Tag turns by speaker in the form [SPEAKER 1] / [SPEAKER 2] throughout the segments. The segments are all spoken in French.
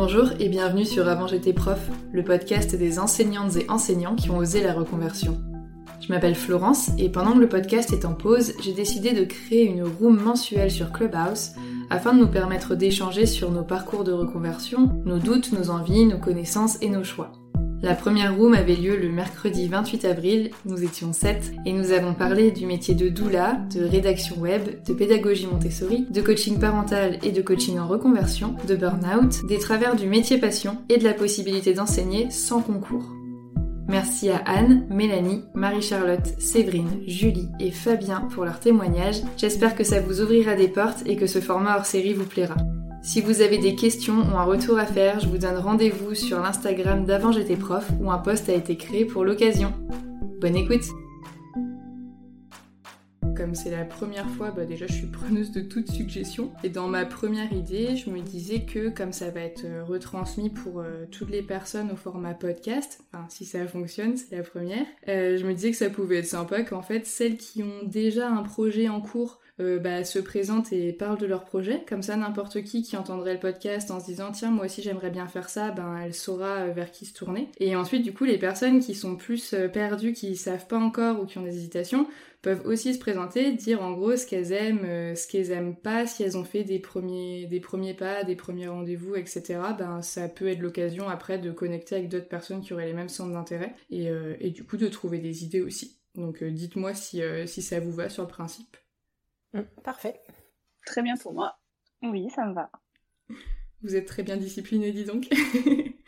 [SPEAKER 1] Bonjour et bienvenue sur Avant j'étais prof, le podcast des enseignantes et enseignants qui ont osé la reconversion. Je m'appelle Florence et pendant que le podcast est en pause, j'ai décidé de créer une room mensuelle sur Clubhouse afin de nous permettre d'échanger sur nos parcours de reconversion, nos doutes, nos envies, nos connaissances et nos choix. La première room avait lieu le mercredi 28 avril, nous étions 7 et nous avons parlé du métier de doula, de rédaction web, de pédagogie Montessori, de coaching parental et de coaching en reconversion, de burn-out, des travers du métier passion et de la possibilité d'enseigner sans concours. Merci à Anne, Mélanie, Marie-Charlotte, Séverine, Julie et Fabien pour leurs témoignages. J'espère que ça vous ouvrira des portes et que ce format hors série vous plaira. Si vous avez des questions ou un retour à faire, je vous donne rendez-vous sur l'Instagram d'avant j'étais prof où un post a été créé pour l'occasion. Bonne écoute comme c'est la première fois, bah déjà je suis preneuse de toute suggestion. Et dans ma première idée, je me disais que comme ça va être euh, retransmis pour euh, toutes les personnes au format podcast, enfin si ça fonctionne, c'est la première, euh, je me disais que ça pouvait être sympa qu'en fait celles qui ont déjà un projet en cours euh, bah, se présentent et parlent de leur projet. Comme ça, n'importe qui qui entendrait le podcast en se disant tiens, moi aussi j'aimerais bien faire ça, ben elle saura euh, vers qui se tourner. Et ensuite, du coup, les personnes qui sont plus euh, perdues, qui savent pas encore ou qui ont des hésitations, peuvent aussi se présenter, dire en gros ce qu'elles aiment, ce qu'elles aiment pas, si elles ont fait des premiers, des premiers pas, des premiers rendez-vous, etc. Ben ça peut être l'occasion après de connecter avec d'autres personnes qui auraient les mêmes centres d'intérêt et, du coup de trouver des idées aussi. Donc dites-moi si, si ça vous va sur le principe.
[SPEAKER 2] Mm, parfait.
[SPEAKER 3] Très bien pour moi. Oui, ça me va.
[SPEAKER 1] Vous êtes très bien discipliné, dis donc.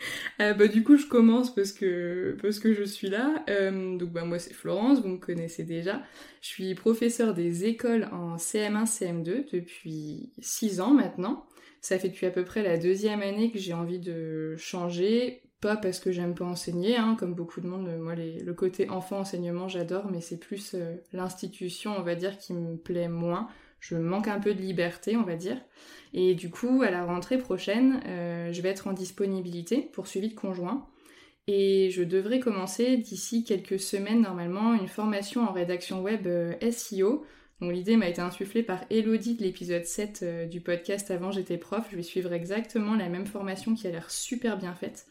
[SPEAKER 1] Euh, bah, du coup, je commence parce que, parce que je suis là. Euh, donc, bah, moi, c'est Florence, vous me connaissez déjà. Je suis professeure des écoles en CM1, CM2 depuis 6 ans maintenant. Ça fait depuis à peu près la deuxième année que j'ai envie de changer. Pas parce que j'aime pas enseigner, hein, comme beaucoup de monde. Moi, le côté enfant enseignement, j'adore, mais c'est plus euh, l'institution, on va dire, qui me plaît moins. Je manque un peu de liberté, on va dire. Et du coup, à la rentrée prochaine, euh, je vais être en disponibilité pour suivi de conjoint. Et je devrais commencer d'ici quelques semaines normalement une formation en rédaction web euh, SEO. L'idée m'a été insufflée par Elodie de l'épisode 7 euh, du podcast Avant j'étais prof. Je vais suivre exactement la même formation qui a l'air super bien faite.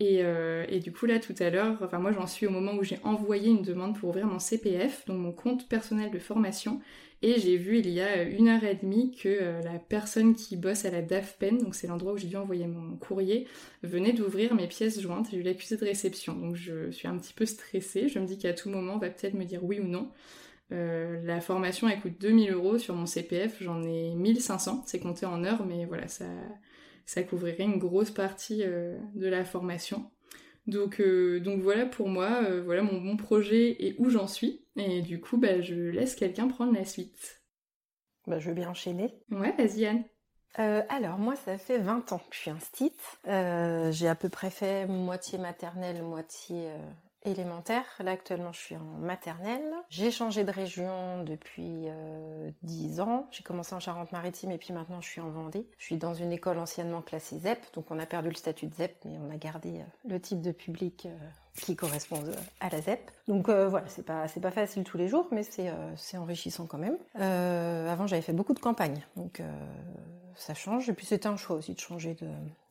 [SPEAKER 1] Et, et, du coup là tout à l'heure, enfin moi j'en suis au moment où j'ai envoyé une demande pour ouvrir mon CPF, donc mon compte personnel de formation, et j'ai vu il y a une heure et demie que euh, la personne qui bosse à la DAFPEN, donc c'est l'endroit où j'ai dû envoyer mon courrier, venait d'ouvrir mes pièces jointes. J'ai eu l'accusé de réception, donc je suis un petit peu stressée. Je me dis qu'à tout moment, on va peut-être me dire oui ou non. la formation elle coûte 2000 euros sur mon CPF, j'en ai 1500, c'est compté en heures, mais voilà, ça, ça couvrirait une grosse partie de la formation. Donc, donc voilà pour moi, voilà mon, mon, projet et où j'en suis. Et du coup, bah, je laisse quelqu'un prendre la suite.
[SPEAKER 2] Bah, je veux bien enchaîner.
[SPEAKER 1] Ouais, vas-y Anne.
[SPEAKER 2] Euh, alors moi ça fait 20 ans que je suis instite. Euh, j'ai à peu près fait moitié maternelle, moitié euh, élémentaire. Là actuellement je suis en maternelle. J'ai changé de région depuis euh, 10 ans. J'ai commencé en Charente-Maritime et puis maintenant je suis en Vendée. Je suis dans une école anciennement classée ZEP, donc on a perdu le statut de ZEP mais on a gardé le type de public qui correspondent à la ZEP. Donc euh, voilà, c'est pas c'est pas facile tous les jours, mais c'est euh, c'est enrichissant quand même. Euh, avant, j'avais fait beaucoup de campagnes, donc euh, ça change. Et puis c'était un choix aussi de changer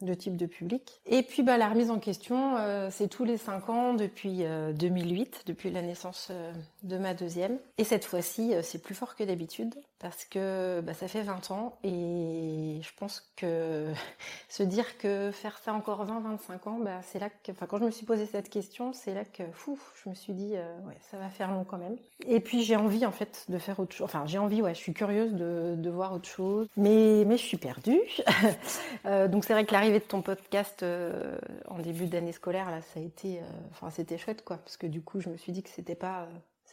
[SPEAKER 2] de, type de public. Et puis bah la remise en question, euh, c'est tous les cinq ans depuis 2008, depuis la naissance de ma deuxième. Et cette fois-ci, c'est plus fort que d'habitude parce que bah, ça fait 20 ans et je pense que se dire que faire ça encore 20-25 ans, bah, c'est là que, enfin quand je me suis posé cette question c'est là que fou, je me suis dit euh, ouais, ça va faire long quand même. Et puis j'ai envie en fait de faire autre chose. Enfin j'ai envie, ouais, je suis curieuse de, de voir autre chose, mais mais je suis perdue. euh, donc c'est vrai que l'arrivée de ton podcast euh, en début d'année scolaire là, ça a été, euh, enfin c'était chouette quoi, parce que du coup je me suis dit que c'était pas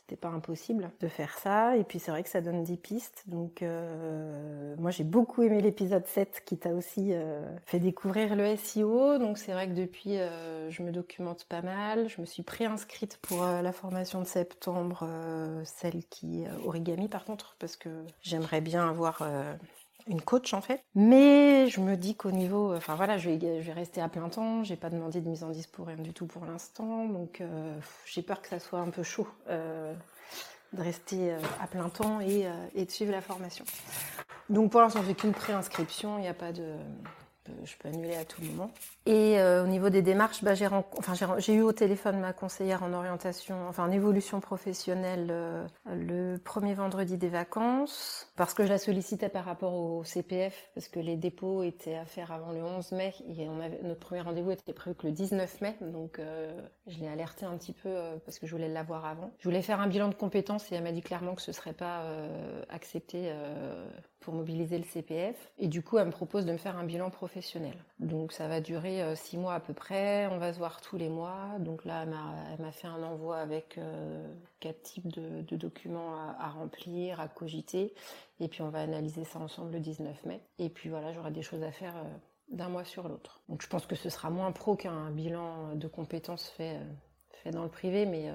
[SPEAKER 2] c'était pas impossible de faire ça. Et puis c'est vrai que ça donne des pistes. Donc euh, moi j'ai beaucoup aimé l'épisode 7 qui t'a aussi euh, fait découvrir le SEO. Donc c'est vrai que depuis euh, je me documente pas mal. Je me suis préinscrite pour euh, la formation de septembre, euh, celle qui origami par contre, parce que j'aimerais bien avoir une coach en fait. Mais je me dis qu'au niveau, enfin voilà, je vais, je vais rester à plein temps. J'ai pas demandé de mise en dispo rien du tout pour l'instant, donc euh, j'ai peur que ça soit un peu chaud euh, de rester euh, à plein temps et, et, de suivre la formation. Donc pour l'instant, j'ai qu'une préinscription. Il n'y a pas de, je peux annuler à tout moment. Et euh, au niveau des démarches, bah, j'ai eu au téléphone ma conseillère en orientation, enfin en évolution professionnelle euh, le premier vendredi des vacances, parce que je la sollicitais par rapport au CPF, parce que les dépôts étaient à faire avant le 11 mai, et notre premier rendez-vous était prévu que le 19 mai, donc euh, je l'ai alerté un petit peu euh, parce que je voulais l'avoir avant. Je voulais faire un bilan de compétences et elle m'a dit clairement que ce serait pas accepté pour mobiliser le CPF, et du coup elle me propose de me faire un bilan professionnel. Donc ça va durer euh, six mois à peu près. On va se voir tous les mois. Donc là, elle m'a fait un envoi avec euh, quatre types de, documents à, remplir, à cogiter. Et puis on va analyser ça ensemble le 19 mai. Et puis voilà, j'aurai des choses à faire euh, d'un mois sur l'autre. Donc je pense que ce sera moins pro qu'un bilan de compétences fait, euh, fait dans le privé, mais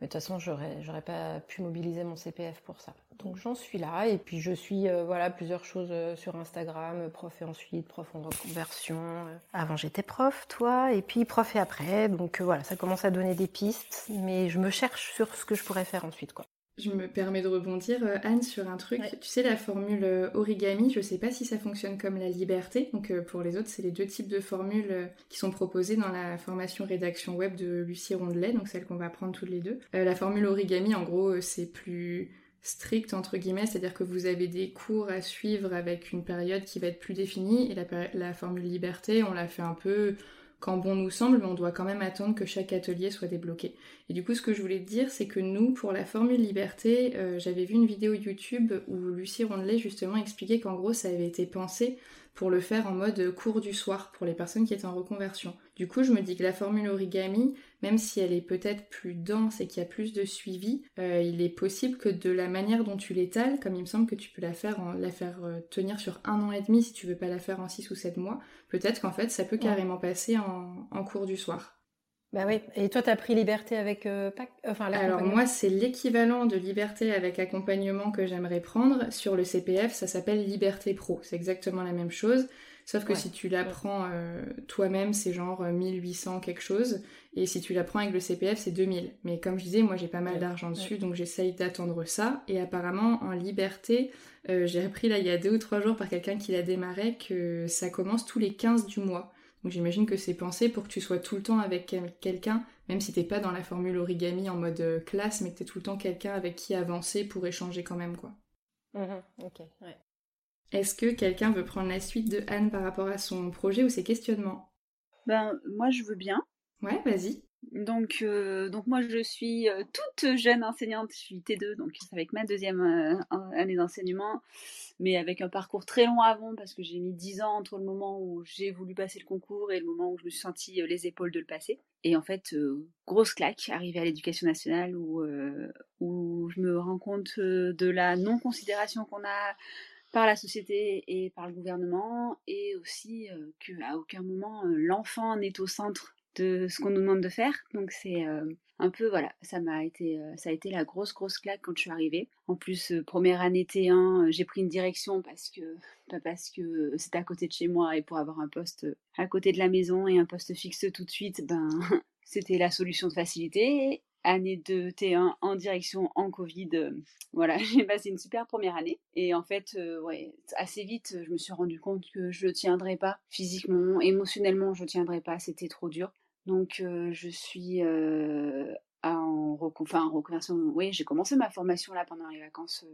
[SPEAKER 2] mais de toute façon, j'aurais, j'aurais pas pu mobiliser mon CPF pour ça. Donc j'en suis là, et puis je suis euh, voilà plusieurs choses euh, sur Instagram, prof et ensuite, prof en reconversion. Euh. Avant j'étais prof, toi, et puis prof et après. Donc voilà, ça commence à donner des pistes, mais je me cherche sur ce que je pourrais faire ensuite, quoi.
[SPEAKER 1] Je me permets de rebondir, euh, Anne, sur un truc. Ouais. Tu sais, la formule euh, origami, je sais pas si ça fonctionne comme la liberté. Donc, euh, pour les autres, c'est les deux types de formules qui sont proposées dans la formation rédaction web de Lucie Rondelet, donc celle qu'on va prendre toutes les deux. la formule origami, en gros, c'est plus strict entre guillemets, c'est-à-dire que vous avez des cours à suivre avec une période qui va être plus définie et la, la formule liberté, on l'a fait un peu quand bon nous semble, on doit quand même attendre que chaque atelier soit débloqué. Et du coup, ce que je voulais te dire, c'est que nous, pour la formule liberté, euh, j'avais vu une vidéo YouTube où Lucie Rondelet justement expliquait qu'en gros, ça avait été pensé pour le faire en mode cours du soir pour les personnes qui étaient en reconversion. Du coup, je me dis que la formule origami, même si elle est peut-être plus dense et qu'il y a plus de suivi, euh, il est possible que de la manière dont tu l'étales, comme il me semble que tu peux la faire, en, la faire euh, tenir sur un an et demi si tu veux pas la faire en six ou sept mois, peut-être qu'en fait ça peut carrément passer en, en cours du soir.
[SPEAKER 2] Bah oui. Et toi, t'as pris liberté avec euh, PAC
[SPEAKER 1] enfin, Alors moi, c'est l'équivalent de liberté avec accompagnement que j'aimerais prendre. Sur le CPF, ça s'appelle Liberté Pro. C'est exactement la même chose. Sauf que ouais. si tu l'apprends euh, toi-même, c'est genre 1800 quelque chose. Et si tu l'apprends avec le CPF, c'est 2000. Mais comme je disais, moi j'ai pas mal ouais. d'argent dessus, ouais. donc j'essaye d'attendre ça. Et apparemment, en liberté, euh, j'ai appris là il y a deux ou trois jours par quelqu'un qui l'a démarré que ça commence tous les 15 du mois. Donc j'imagine que c'est pensé pour que tu sois tout le temps avec quelqu'un, même si t'es pas dans la formule origami en mode euh, classe, mais que t'es tout le temps quelqu'un avec qui avancer pour échanger quand même, quoi.
[SPEAKER 2] Mmh, ok, ouais.
[SPEAKER 1] Est-ce que quelqu'un veut prendre la suite de Anne par rapport à son projet ou ses questionnements?
[SPEAKER 4] Ben, moi je veux bien.
[SPEAKER 1] Ouais, vas-y.
[SPEAKER 4] Donc, euh, donc moi, je suis euh, toute jeune enseignante. Je suis T2, donc c'est avec ma deuxième euh, année d'enseignement, mais avec un parcours très long avant parce que j'ai mis 10 ans entre le moment où j'ai voulu passer le concours et le moment où je me suis sentie les épaules de le passer. Et en fait, grosse claque, arrivée à l'éducation nationale où, où je me rends compte de la non-considération qu'on a par la société et par le gouvernement, et aussi qu'à aucun moment l'enfant n'est au centre de ce qu'on nous demande de faire. Donc c'est un peu voilà, ça m'a été ça a été la grosse grosse claque quand je suis arrivée. En plus première année T1, j'ai pris une direction parce que pas parce que c'était à côté de chez moi et pour avoir un poste à côté de la maison et un poste fixe tout de suite, ben c'était la solution de facilité. Année de T1 en direction en Covid, voilà, j'ai passé une super première année. Et en fait, ouais, assez vite, je me suis rendu compte que je tiendrais pas physiquement, émotionnellement, je tiendrais pas, c'était trop dur. Donc, je suis en, enfin, reconversion. Oui, j'ai commencé ma formation là pendant les vacances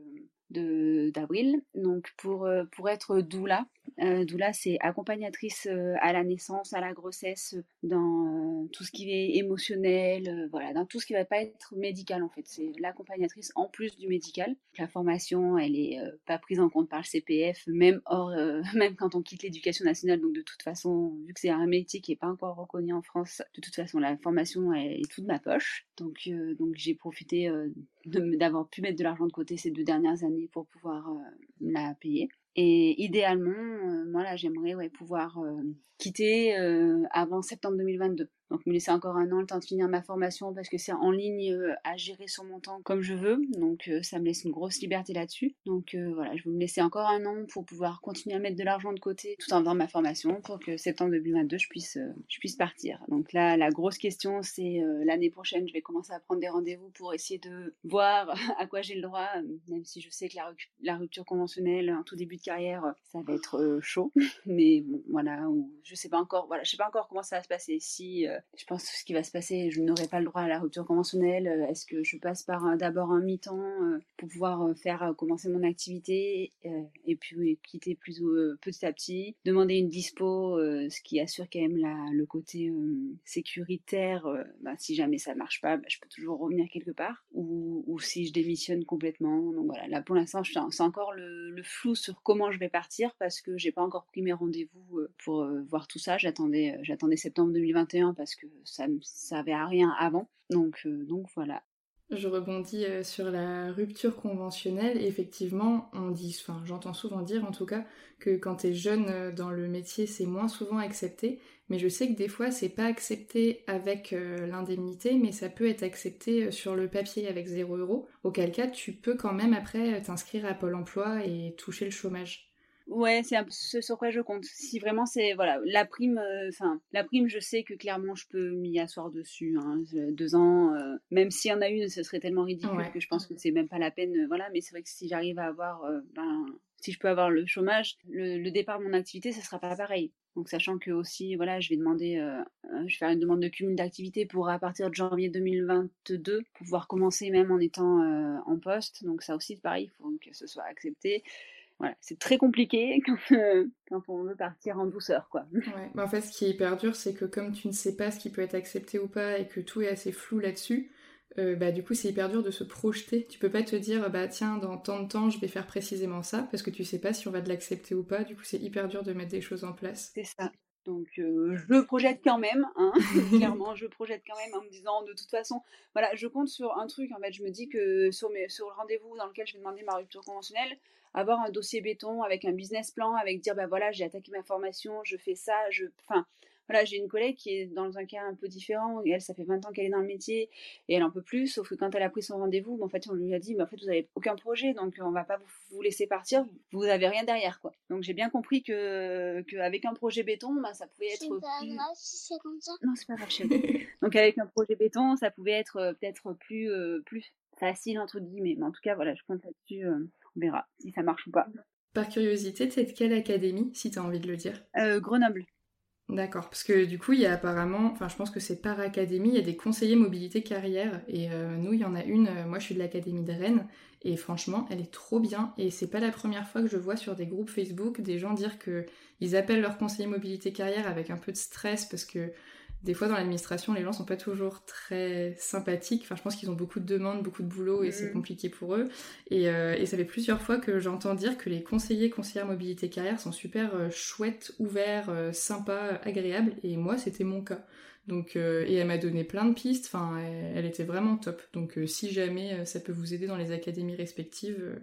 [SPEAKER 4] d'avril. Donc, pour, pour être doula, doula, c'est accompagnatrice à la naissance, à la grossesse, dans tout ce qui est émotionnel, voilà, dans tout ce qui va pas être médical en fait. C'est l'accompagnatrice en plus du médical. La formation, elle est pas prise en compte par le CPF, même hors, même quand on quitte l'éducation nationale. Donc, de toute façon, vu que c'est un métier qui est pas encore reconnu en France, de toute façon, la formation elle est toute ma poche. Donc, donc j'ai profité d'avoir pu mettre de l'argent de côté ces deux dernières années pour pouvoir la payer. Et idéalement, moi là, j'aimerais pouvoir quitter avant septembre 2022. Donc me laisser encore un an le temps de finir ma formation parce que c'est en ligne euh, à gérer sur mon temps comme je veux. Donc euh, ça me laisse une grosse liberté là-dessus. Donc euh, voilà, je vais me laisser encore un an pour pouvoir continuer à mettre de l'argent de côté tout en faisant ma formation pour que septembre 2022 je puisse, je puisse partir. Donc là, la grosse question c'est l'année prochaine, je vais commencer à prendre des rendez-vous pour essayer de voir à quoi j'ai le droit, même si je sais que la, rupture conventionnelle en tout début de carrière, ça va être chaud. Mais bon, voilà, je sais pas encore, voilà, je sais pas encore comment ça va se passer. Si je pense ce qui va se passer, je n'aurai pas le droit à la rupture conventionnelle. Euh, est-ce que je passe par d'abord un mi-temps euh, pour pouvoir euh, faire commencer mon activité et puis quitter plus petit à petit, demander une dispo, ce qui assure quand même le côté sécuritaire. Bah, si jamais ça marche pas, bah, je peux toujours revenir quelque part ou, si je démissionne complètement. Donc voilà, là pour l'instant, c'est encore le, flou sur comment je vais partir parce que j'ai pas encore pris mes rendez-vous pour voir tout ça. J'attendais, j'attendais septembre 2021 parce que ça ne servait à rien avant. Donc, euh, donc voilà.
[SPEAKER 1] Je rebondis euh, sur la rupture conventionnelle. Effectivement, on dit, enfin, j'entends souvent dire en tout cas que quand tu es jeune euh, dans le métier, c'est moins souvent accepté. Mais je sais que des fois, c'est pas accepté avec l'indemnité, mais ça peut être accepté sur le papier avec 0 euros. Auquel cas, tu peux quand même après t'inscrire à Pôle emploi et toucher le chômage.
[SPEAKER 4] Ouais, c'est ce sur quoi je compte. Si vraiment c'est voilà la prime, euh, enfin la prime, je sais que clairement je peux m'y asseoir dessus. Hein, deux ans, euh, même s'il y en a une, ce serait tellement ridicule que je pense que c'est même pas la peine. Euh, voilà, mais c'est vrai que si j'arrive à avoir, ben, si je peux avoir le chômage, le, départ de mon activité, ce sera pas pareil. Donc sachant que aussi, voilà, je vais demander, je vais faire une demande de cumul d'activité pour à partir de janvier 2022 pouvoir commencer même en étant en poste. Donc ça aussi, pareil, il faut que ce soit accepté c'est très compliqué euh, quand, on veut partir en douceur, quoi.
[SPEAKER 1] En fait, ce qui est hyper dur, c'est que comme tu ne sais pas ce qui peut être accepté ou pas et que tout est assez flou là-dessus, euh, bah du coup c'est hyper dur de se projeter. Tu peux pas te dire bah tiens dans tant de temps je vais faire précisément ça parce que tu sais pas si on va de l'accepter ou pas. Du coup c'est hyper dur de mettre des choses en place.
[SPEAKER 4] C'est ça. Donc euh, je projette quand même, hein. clairement je projette quand même en me disant de toute façon, voilà, je compte sur un truc en fait, je me dis que sur, mes, sur le rendez-vous dans lequel je vais demander ma rupture conventionnelle, avoir un dossier béton avec un business plan, avec dire bah voilà j'ai attaqué ma formation, je fais ça, je, enfin voilà j'ai une collègue qui est dans un cas un peu différent, elle ça fait 20 ans qu'elle est dans le métier et elle en peut plus, sauf que quand elle a pris son rendez-vous, en fait on lui a dit mais en fait vous avez aucun projet donc on va pas vous, laisser partir, vous avez rien derrière quoi. Donc j'ai bien compris que qu'avec un projet béton, bah, ça pouvait être
[SPEAKER 3] pas plus... grave si c'est comme ça.
[SPEAKER 4] Non c'est pas grave donc avec un projet béton, ça pouvait être euh, peut-être plus euh, plus facile entre guillemets, mais en tout cas voilà je compte là-dessus. Euh, on verra si ça marche ou pas.
[SPEAKER 1] Par curiosité, c'est de quelle académie, si tu as envie de le dire?
[SPEAKER 4] Euh, Grenoble.
[SPEAKER 1] D'accord, parce que du coup, il y a apparemment, enfin, je pense que c'est par académie, il y a des conseillers mobilité carrière, et euh, nous, il y en a une, euh, moi je suis de l'académie de Rennes, et franchement, elle est trop bien, et c'est pas la première fois que je vois sur des groupes Facebook des gens dire que ils appellent leur conseiller mobilité carrière avec un peu de stress parce que des fois dans l'administration, les gens sont pas toujours très sympathiques. Enfin, je pense qu'ils ont beaucoup de demandes, beaucoup de boulot et c'est mm. compliqué pour eux. Et, euh, et, ça fait plusieurs fois que j'entends dire que les conseillers, conseillères mobilité carrière sont super euh, chouettes, ouverts, euh, sympas, agréables. Et moi, c'était mon cas. Donc, et elle m'a donné plein de pistes. Enfin, elle, était vraiment top. Donc, si jamais ça peut vous aider dans les académies respectives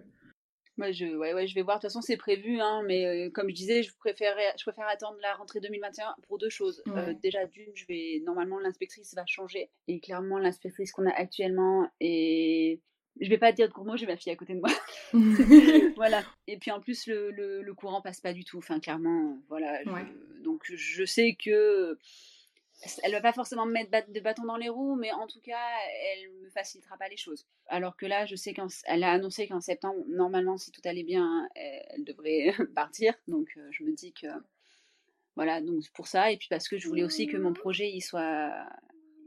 [SPEAKER 4] moi, je, ouais, ouais, je vais voir. De toute façon, c'est prévu, hein, mais euh, comme je disais, je préfère, je préfère attendre la rentrée 2021 pour deux choses. Euh, déjà, d'une, je vais normalement l'inspectrice va changer et clairement l'inspectrice qu'on a actuellement et je vais pas dire de gros mots, j'ai ma fille à côté de moi. voilà. Et puis en plus, le, le, le, courant passe pas du tout. Enfin, clairement, voilà. donc je sais que elle va pas forcément me mettre de bâton dans les roues, mais en tout cas, elle me facilitera pas les choses. Alors que là, je sais qu'elle a annoncé qu'en septembre, normalement, si tout allait bien, elle devrait partir. Donc, euh, je me dis que voilà, donc pour ça, et puis parce que je voulais aussi que mon projet soit,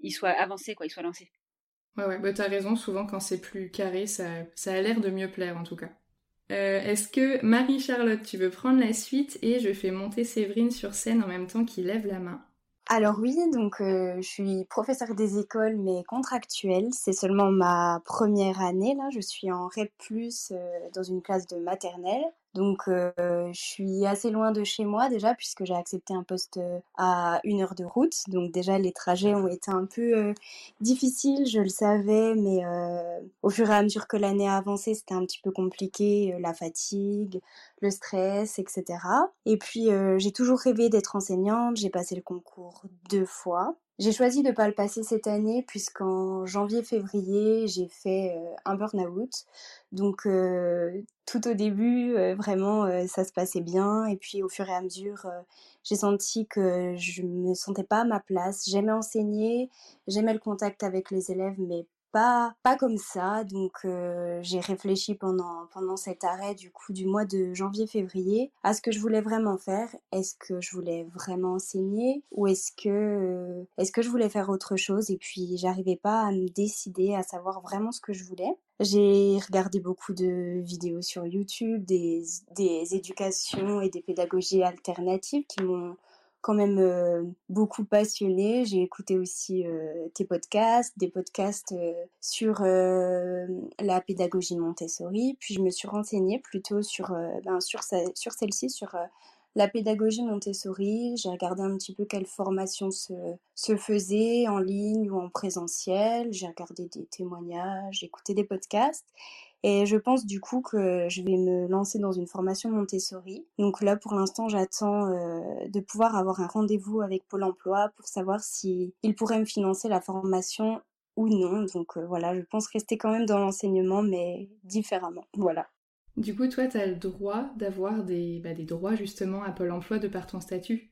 [SPEAKER 4] il soit avancé, quoi, il soit lancé.
[SPEAKER 1] Ouais, ouais, bah t'as raison. Souvent, quand c'est plus carré, ça, ça a l'air de mieux plaire, en tout cas. Euh, est-ce que Marie-Charlotte, tu veux prendre la suite et je fais monter Séverine sur scène en même temps qu'il lève la main?
[SPEAKER 3] Alors oui, donc je suis professeure des écoles, mais contractuelle. C'est seulement ma première année là. Je suis en REP+ dans une classe de maternelle. Donc je suis assez loin de chez moi déjà puisque j'ai accepté un poste à une heure de route. Donc déjà les trajets ont été un peu difficiles, je le savais, mais au fur et à mesure que l'année a avancé, c'était un petit peu compliqué, la fatigue, le stress, etc. Et puis j'ai toujours rêvé d'être enseignante, j'ai passé le concours deux fois. J'ai choisi de ne pas le passer cette année puisqu'en janvier-février, j'ai fait euh, un burn-out. Donc euh, tout au début, euh, vraiment, ça se passait bien. Et puis au fur et à mesure, j'ai senti que je me sentais pas à ma place. J'aimais enseigner, j'aimais le contact avec les élèves, mais pas, pas comme ça. Donc euh, j'ai réfléchi pendant, pendant cet arrêt du coup du mois de janvier-février à ce que je voulais vraiment faire. Est-ce que je voulais vraiment enseigner ou est-ce que, euh, est-ce que je voulais faire autre chose? Et puis j'arrivais pas à me décider, à savoir vraiment ce que je voulais. J'ai regardé beaucoup de vidéos sur YouTube, des, des éducations et des pédagogies alternatives qui m'ont quand même beaucoup passionnée. J'ai écouté aussi euh, tes podcasts, des podcasts sur la pédagogie Montessori. Puis je me suis renseignée plutôt sur, ben, sur, celle-ci, sur la pédagogie Montessori. J'ai regardé un petit peu quelle formation se, se faisait en ligne ou en présentiel. J'ai regardé des témoignages, j'ai écouté des podcasts. Et je pense du coup que je vais me lancer dans une formation Montessori. Donc là, pour l'instant, j'attends euh, de pouvoir avoir un rendez-vous avec Pôle Emploi pour savoir si il pourrait me financer la formation ou non. Donc euh, voilà, je pense rester quand même dans l'enseignement, mais différemment. Voilà.
[SPEAKER 1] Du coup, toi, tu as le droit d'avoir des, bah, des droits justement à Pôle Emploi de par ton statut?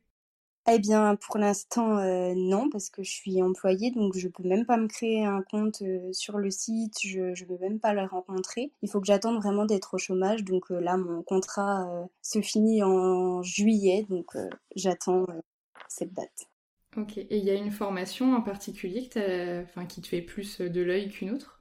[SPEAKER 3] Eh bien, pour l'instant, euh, non, parce que je suis employée, donc je peux même pas me créer un compte euh, sur le site, je ne peux même pas le rencontrer. Il faut que j'attende vraiment d'être au chômage, donc euh, là, mon contrat se finit en juillet, donc j'attends cette date.
[SPEAKER 1] Ok, et il y a une formation en particulier qui te fait plus de l'œil qu'une autre?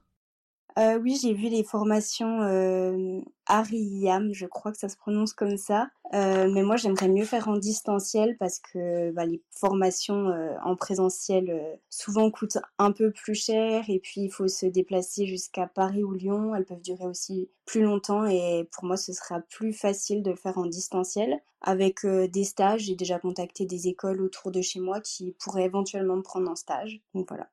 [SPEAKER 3] Euh, oui, j'ai vu les formations euh, Ariam, je crois que ça se prononce comme ça. Euh, mais moi, j'aimerais mieux faire en distanciel parce que bah, les formations euh, en présentiel souvent coûtent un peu plus cher et puis il faut se déplacer jusqu'à Paris ou Lyon. Elles peuvent durer aussi plus longtemps et pour moi, ce sera plus facile de le faire en distanciel. Avec des stages, j'ai déjà contacté des écoles autour de chez moi qui pourraient éventuellement me prendre en stage. Donc voilà.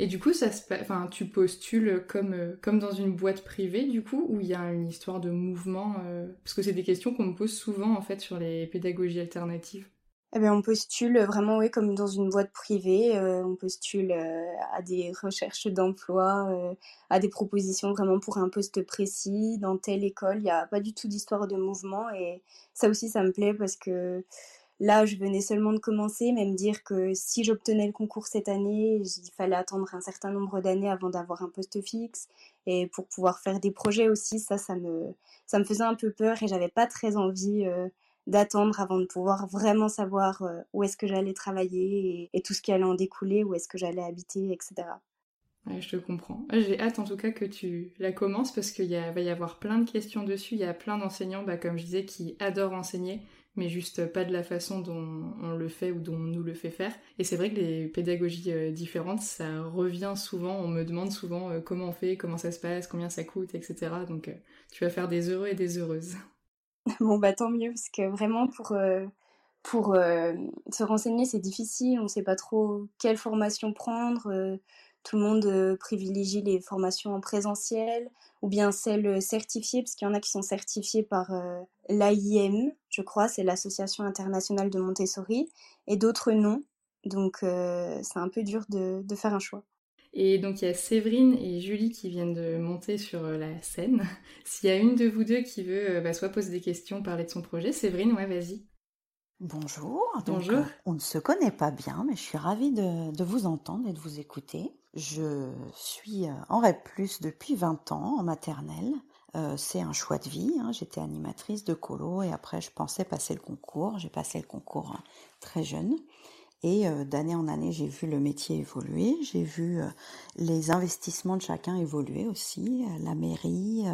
[SPEAKER 1] Et du coup, ça se... enfin, tu postules comme, euh, comme dans une boîte privée, du coup, où il y a une histoire de mouvement euh, Parce que c'est des questions qu'on me pose souvent, en fait, sur les pédagogies alternatives.
[SPEAKER 3] Eh bien, on postule vraiment, oui, comme dans une boîte privée. Euh, on postule à des recherches d'emploi, à des propositions vraiment pour un poste précis. Dans telle école, il n'y a pas du tout d'histoire de mouvement. Et ça aussi, ça me plaît parce que Là, je venais seulement de commencer, mais me dire que si j'obtenais le concours cette année, il fallait attendre un certain nombre d'années avant d'avoir un poste fixe. Et pour pouvoir faire des projets aussi, ça, ça me, ça me faisait un peu peur et j'avais pas très envie euh, d'attendre avant de pouvoir vraiment savoir euh, où est-ce que j'allais travailler et, tout ce qui allait en découler, où est-ce que j'allais habiter, etc.
[SPEAKER 1] Je te comprends. J'ai hâte en tout cas que tu la commences parce qu'il va y avoir plein de questions dessus. Il y a plein d'enseignants, bah, comme je disais, qui adorent enseigner mais juste pas de la façon dont on le fait ou dont on nous le fait faire. Et c'est vrai que les pédagogies euh, différentes, ça revient souvent, on me demande souvent euh, comment on fait, comment ça se passe, combien ça coûte, etc. Donc euh, tu vas faire des heureux et des heureuses.
[SPEAKER 3] Bon bah tant mieux, parce que vraiment pour, pour se renseigner c'est difficile, on ne sait pas trop quelle formation prendre tout le monde euh, privilégie les formations en présentiel ou bien celles euh, certifiées, parce qu'il y en a qui sont certifiées par euh, l'AIM, je crois, c'est l'Association internationale de Montessori, et d'autres non. Donc c'est un peu dur de, faire un choix.
[SPEAKER 1] Et donc il y a Séverine et Julie qui viennent de monter sur la scène. S'il y a une de vous deux qui veut bah, soit poser des questions, parler de son projet, Séverine, ouais, vas-y.
[SPEAKER 5] Bonjour. Bonjour. on ne se connaît pas bien, mais je suis ravie de, de vous entendre et de vous écouter. Je suis euh, en REP+, depuis 20 ans, en maternelle. Euh, c'est un choix de vie. Hein. J'étais animatrice de colo et après je pensais passer le concours. J'ai passé le concours hein, très jeune. Et euh, d'année en année, j'ai vu le métier évoluer, j'ai vu les investissements de chacun évoluer aussi, la mairie,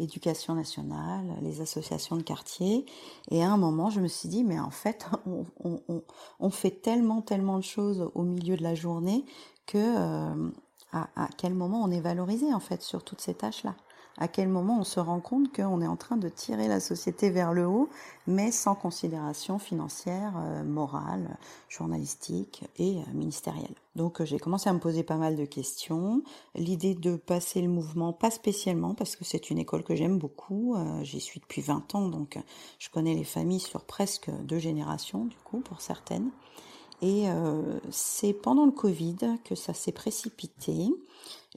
[SPEAKER 5] l'éducation nationale, les associations de quartier. Et à un moment, je me suis dit, mais en fait, on fait tellement, tellement de choses au milieu de la journée que euh, à, quel moment on est valorisé en fait sur toutes ces tâches-là. À quel moment on se rend compte qu'on est en train de tirer la société vers le haut, mais sans considération financière, euh, morale, journalistique et euh, ministérielle. Donc j'ai commencé à me poser pas mal de questions. L'idée de passer le mouvement, pas spécialement, parce que c'est une école que j'aime beaucoup. J'y suis depuis 20 ans, donc je connais les familles sur presque deux générations, du coup, pour certaines. Et euh, c'est pendant le Covid que ça s'est précipité.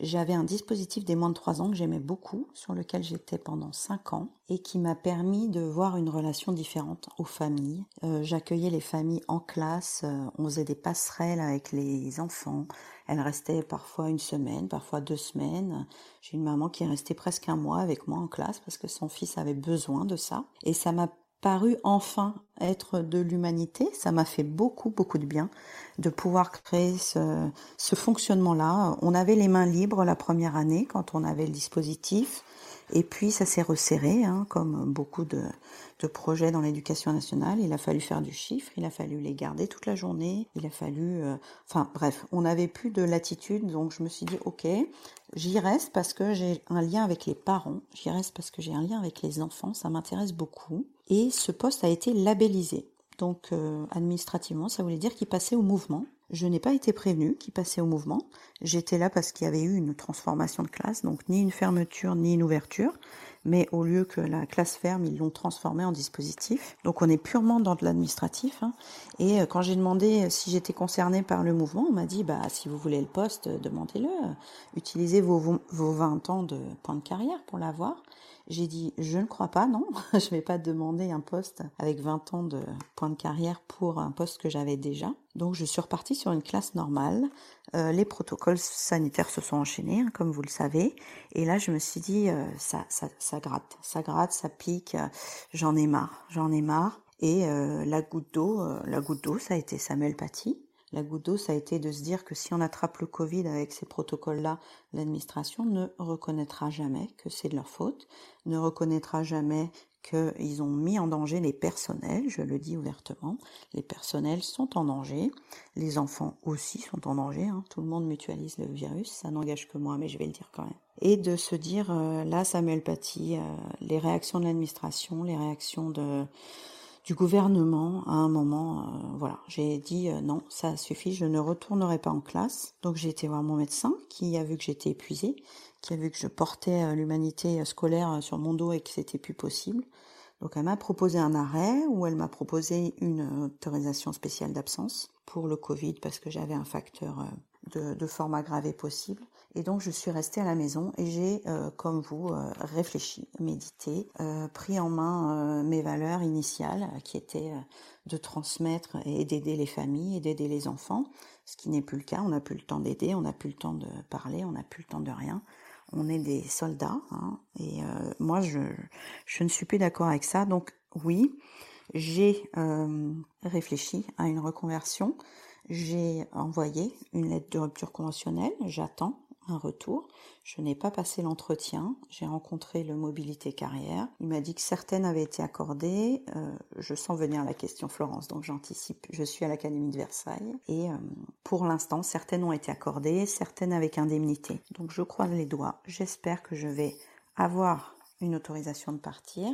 [SPEAKER 5] J'avais un dispositif des moins de 3 ans que j'aimais beaucoup, sur lequel j'étais pendant 5 ans, et qui m'a permis de voir une relation différente aux familles. Euh, j'accueillais les familles en classe, euh, on faisait des passerelles avec les enfants. Elles restaient parfois une semaine, parfois deux semaines. J'ai une maman qui est restée presque un mois avec moi en classe parce que son fils avait besoin de ça. Et ça m'a paru enfin être de l'humanité. Ça m'a fait beaucoup, beaucoup de bien de pouvoir créer ce, fonctionnement-là. On avait les mains libres la première année quand on avait le dispositif. Et puis ça s'est resserré, hein, comme beaucoup de, de projets dans l'éducation nationale. Il a fallu faire du chiffre, il a fallu les garder toute la journée, il a fallu... Euh, enfin bref, on n'avait plus de latitude, donc je me suis dit, ok, j'y reste parce que j'ai un lien avec les parents, j'y reste parce que j'ai un lien avec les enfants, ça m'intéresse beaucoup. Et ce poste a été labellisé. Donc euh, administrativement, ça voulait dire qu'il passait au mouvement. Je n'ai pas été prévenue qu'il passait au mouvement. J'étais là parce qu'il y avait eu une transformation de classe, donc ni une fermeture ni une ouverture. Mais au lieu que la classe ferme, ils l'ont transformé en dispositif. Donc on est purement dans de l'administratif. Hein. Et euh, quand j'ai demandé si j'étais concernée par le mouvement, on m'a dit bah si vous voulez le poste, demandez-le. Utilisez vos, vos 20 ans de point de carrière pour l'avoir. J'ai dit, je ne crois pas, non, je ne vais pas demander un poste avec 20 ans de point de carrière pour un poste que j'avais déjà. Donc je suis repartie sur une classe normale. Euh, les protocoles sanitaires se sont enchaînés, hein, comme vous le savez. Et là, je me suis dit, euh, ça, ça, ça gratte, ça gratte, ça pique. j'en ai marre, j'en ai marre. Et euh, la goutte d'eau, la goutte d'eau, ça a été Samuel Paty. La goutte d'eau, ça a été de se dire que si on attrape le Covid avec ces protocoles-là, l'administration ne reconnaîtra jamais que c'est de leur faute, ne reconnaîtra jamais qu'ils ont mis en danger les personnels, je le dis ouvertement, les personnels sont en danger, les enfants aussi sont en danger, hein. tout le monde mutualise le virus, ça n'engage que moi, mais je vais le dire quand même. Et de se dire, euh, là, Samuel Paty, euh, les réactions de l'administration, les réactions de du gouvernement à un moment, euh, voilà, j'ai dit euh, non, ça suffit, je ne retournerai pas en classe. Donc j'ai été voir mon médecin qui a vu que j'étais épuisée, qui a vu que je portais euh, l'humanité scolaire sur mon dos et que c'était plus possible. Donc elle m'a proposé un arrêt ou elle m'a proposé une autorisation spéciale d'absence pour le Covid parce que j'avais un facteur de, de forme aggravée possible. Et donc je suis restée à la maison et j'ai, euh, comme vous, euh, réfléchi, médité, euh, pris en main mes valeurs initiales qui étaient de transmettre et d'aider les familles et d'aider les enfants, ce qui n'est plus le cas. On n'a plus le temps d'aider, on n'a plus le temps de parler, on n'a plus le temps de rien. On est des soldats hein, et moi je, je ne suis plus d'accord avec ça. Donc oui, j'ai réfléchi à une reconversion. J'ai envoyé une lettre de rupture conventionnelle, j'attends retour. Je n'ai pas passé l'entretien. J'ai rencontré le mobilité carrière. Il m'a dit que certaines avaient été accordées. Euh, je sens venir la question Florence, donc j'anticipe. Je suis à l'Académie de Versailles et euh, pour l'instant, certaines ont été accordées, certaines avec indemnité. Donc je croise les doigts. J'espère que je vais avoir une autorisation de partir,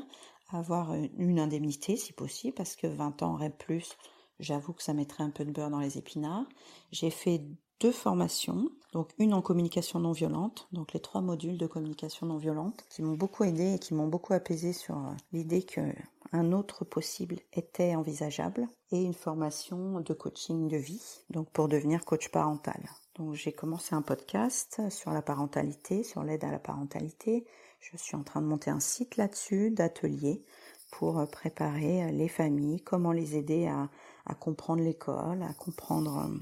[SPEAKER 5] avoir une indemnité si possible, parce que 20 ans aurait plus, j'avoue que ça mettrait un peu de beurre dans les épinards. J'ai fait deux formations, donc une en communication non violente, donc les trois modules de communication non violente, qui m'ont beaucoup aidé et qui m'ont beaucoup apaisé sur euh, l'idée qu'un autre possible était envisageable, et une formation de coaching de vie, donc pour devenir coach parental. Donc j'ai commencé un podcast sur la parentalité, sur l'aide à la parentalité. Je suis en train de monter un site là-dessus, d'ateliers, pour euh, préparer euh, les familles, comment les aider à à comprendre l'école, à comprendre euh,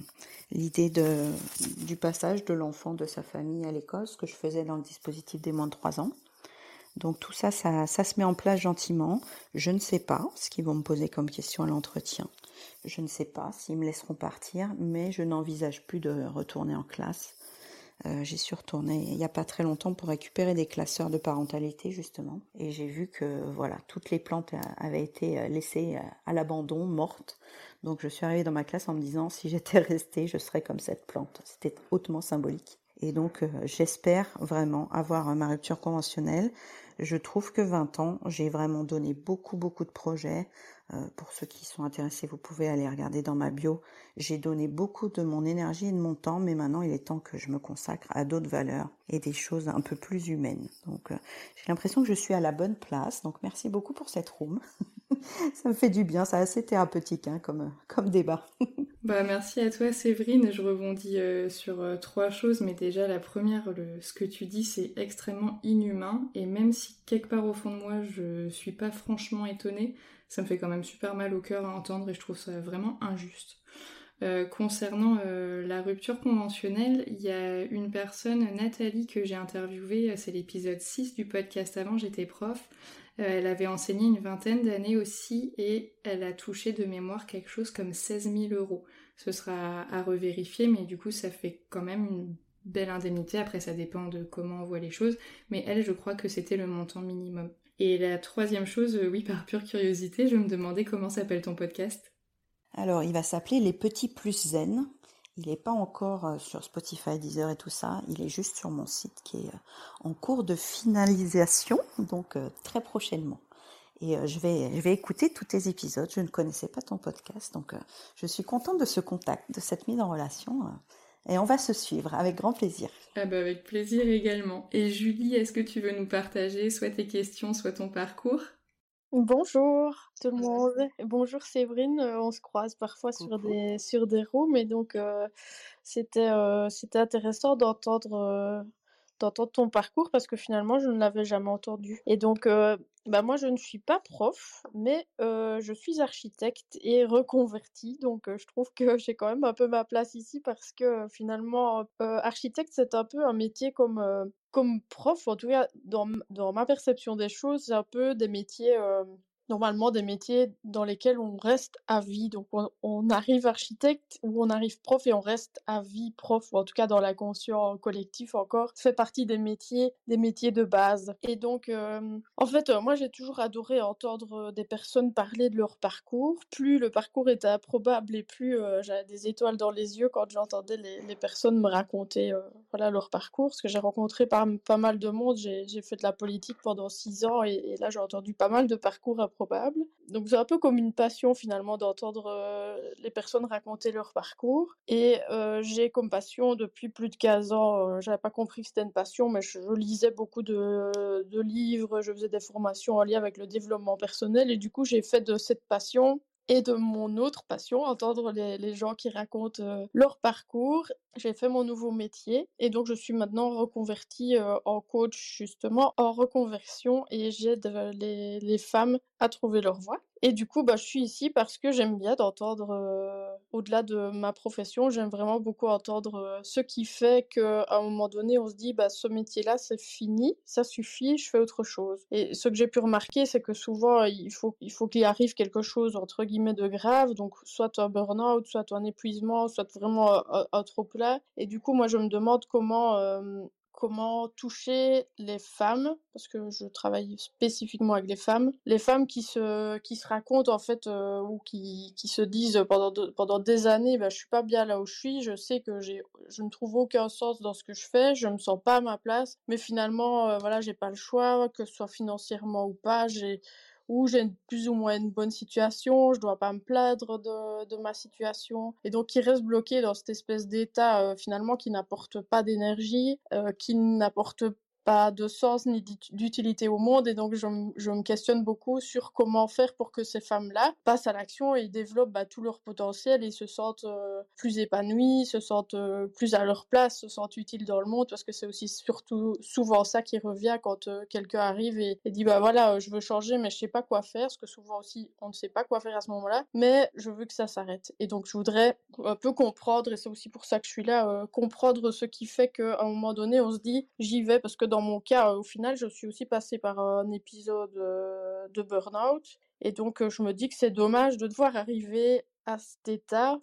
[SPEAKER 5] l'idée du passage de l'enfant de sa famille à l'école, ce que je faisais dans le dispositif des moins de 3 ans. Donc tout ça, ça, ça se met en place gentiment. Je ne sais pas ce qu'ils vont me poser comme question à l'entretien. Je ne sais pas s'ils me laisseront partir, mais je n'envisage plus de retourner en classe. Euh, j'y suis retournée il n'y a pas très longtemps pour récupérer des classeurs de parentalité justement. Et j'ai vu que voilà, toutes les plantes avaient été euh, laissées à l'abandon, mortes. Donc je suis arrivée dans ma classe en me disant si j'étais restée, je serais comme cette plante. C'était hautement symbolique. Et donc euh, j'espère vraiment avoir ma rupture conventionnelle. Je trouve que 20 ans, j'ai vraiment donné beaucoup beaucoup de projets. Euh, pour ceux qui sont intéressés, vous pouvez aller regarder dans ma bio. J'ai donné beaucoup de mon énergie et de mon temps, mais maintenant il est temps que je me consacre à d'autres valeurs et des choses un peu plus humaines. Donc euh, j'ai l'impression que je suis à la bonne place. Donc merci beaucoup pour cette room. ça me fait du bien, c'est assez thérapeutique hein, comme, comme débat.
[SPEAKER 1] bah merci à toi Séverine. Je rebondis euh, sur trois choses, mais déjà la première, ce que tu dis, c'est extrêmement inhumain. Et même si quelque part au fond de moi, je suis pas franchement étonnée ça me fait quand même super mal au cœur à entendre et je trouve ça vraiment injuste. Euh, concernant euh, la rupture conventionnelle, il y a une personne, Nathalie, que j'ai interviewée, c'est l'épisode 6 du podcast avant, j'étais prof. Euh, elle avait enseigné une vingtaine d'années aussi et elle a touché de mémoire quelque chose comme 16 000 euros. Ce sera à revérifier, mais du coup ça fait quand même une belle indemnité. Après ça dépend de comment on voit les choses, mais elle, je crois que c'était le montant minimum. Et la troisième chose, euh, oui, par pure curiosité, je me demandais comment s'appelle ton podcast?
[SPEAKER 5] Alors, il va s'appeler Les Petits Plus Zen. Il n'est pas encore euh, sur Spotify, Deezer et tout ça. Il est juste sur mon site qui est euh, en cours de finalisation, donc très prochainement. Et je vais, je écouter tous tes épisodes. Je ne connaissais pas ton podcast, donc je suis contente de ce contact, de cette mise en relation. Et on va se suivre avec grand plaisir.
[SPEAKER 1] Ah bah avec plaisir également. Et Julie, est-ce que tu veux nous partager soit tes questions, soit ton parcours?
[SPEAKER 6] Bonjour tout le monde. Bonjour Séverine. Euh, on se croise parfois sur des sur des rooms et donc euh, c'était euh, c'était intéressant d'entendre d'entendre ton parcours parce que finalement je ne l'avais jamais entendu. Et donc bah moi je ne suis pas prof, mais je suis architecte et reconvertie, donc je trouve que j'ai quand même un peu ma place ici parce que finalement architecte c'est un peu un métier comme comme prof, en tout cas dans, ma perception des choses, c'est un peu des métiers normalement des métiers dans lesquels on reste à vie. Donc on, arrive architecte ou on arrive prof et on reste à vie prof, ou en tout cas dans la conscience collectif encore, fait partie des métiers, des métiers de base. Et donc en fait, moi j'ai toujours adoré entendre des personnes parler de leur parcours. Plus le parcours était improbable et plus j'avais des étoiles dans les yeux quand j'entendais les, personnes me raconter voilà leur parcours. Parce que j'ai rencontré pas, pas, mal de monde, j'ai fait de la politique pendant six ans et, et là j'ai entendu pas mal de parcours probable. Donc c'est un peu comme une passion finalement d'entendre euh, les personnes raconter leur parcours. Et euh, j'ai comme passion depuis plus de 15 ans, euh, j'avais pas compris que c'était une passion, mais je, lisais beaucoup de, de, livres, je faisais des formations en lien avec le développement personnel et du coup j'ai fait de cette passion et de mon autre passion, entendre les, gens qui racontent leur parcours. J'ai fait mon nouveau métier et donc je suis maintenant reconvertie euh, en coach justement en reconversion et j'aide les, les femmes à trouver leur voie. Et du coup, bah, je suis ici parce que j'aime bien d'entendre, euh, au-delà de ma profession, j'aime vraiment beaucoup entendre euh, ce qui fait qu'à un moment donné, on se dit, bah, ce métier-là, c'est fini, ça suffit, je fais autre chose. Et ce que j'ai pu remarquer, c'est que souvent, il faut, il faut qu'il arrive quelque chose, entre guillemets, de grave, donc soit un burn-out, soit un épuisement, soit vraiment un, trop Et du coup, moi, je me demande comment toucher les femmes, parce que je travaille spécifiquement avec les femmes, les femmes qui se, racontent en fait, ou qui, se disent pendant, des années, bah, je suis pas bien là où je suis, je sais que je ne trouve aucun sens dans ce que je fais, je me sens pas à ma place, mais finalement, euh, voilà, j'ai pas le choix, que ce soit financièrement ou pas, où j'ai plus ou moins une bonne situation, je dois pas me plaindre de, ma situation, et donc qui reste bloqué dans cette espèce d'état euh, finalement qui n'apporte pas d'énergie, euh, qui n'apporte pas de sens ni d'utilité au monde et donc je, me questionne beaucoup sur comment faire pour que ces femmes-là passent à l'action et développent bah, tout leur potentiel et se sentent euh, plus épanouies, se sentent euh, plus à leur place, se sentent utiles dans le monde parce que c'est aussi surtout souvent ça qui revient quand euh, quelqu'un arrive et, dit bah voilà je veux changer mais je sais pas quoi faire parce que souvent aussi on ne sait pas quoi faire à ce moment-là mais je veux que ça s'arrête. Et donc je voudrais un peu comprendre et c'est aussi pour ça que je suis là comprendre ce qui fait qu'à un moment donné on se dit j'y vais parce que dans mon cas, au final, je suis aussi passée par un épisode de burn-out. Et donc, je me dis que c'est dommage de devoir arriver à cet état